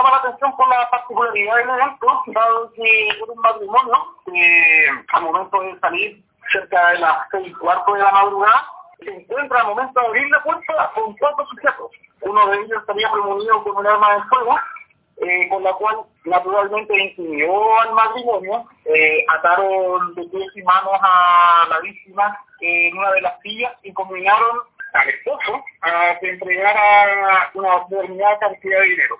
llama la atención por la particularidad del evento, dado que es un matrimonio que al momento de salir cerca de las seis cuarto de la madrugada, se encuentra al momento de abrir la puerta con cuatro sujetos. Uno de ellos estaría premonido con un arma de fuego, eh, con la cual naturalmente intimidó al matrimonio, eh, ataron de pies y manos a la víctima en una de las sillas y combinaron al esposo a que entregara una determinada cantidad de dinero.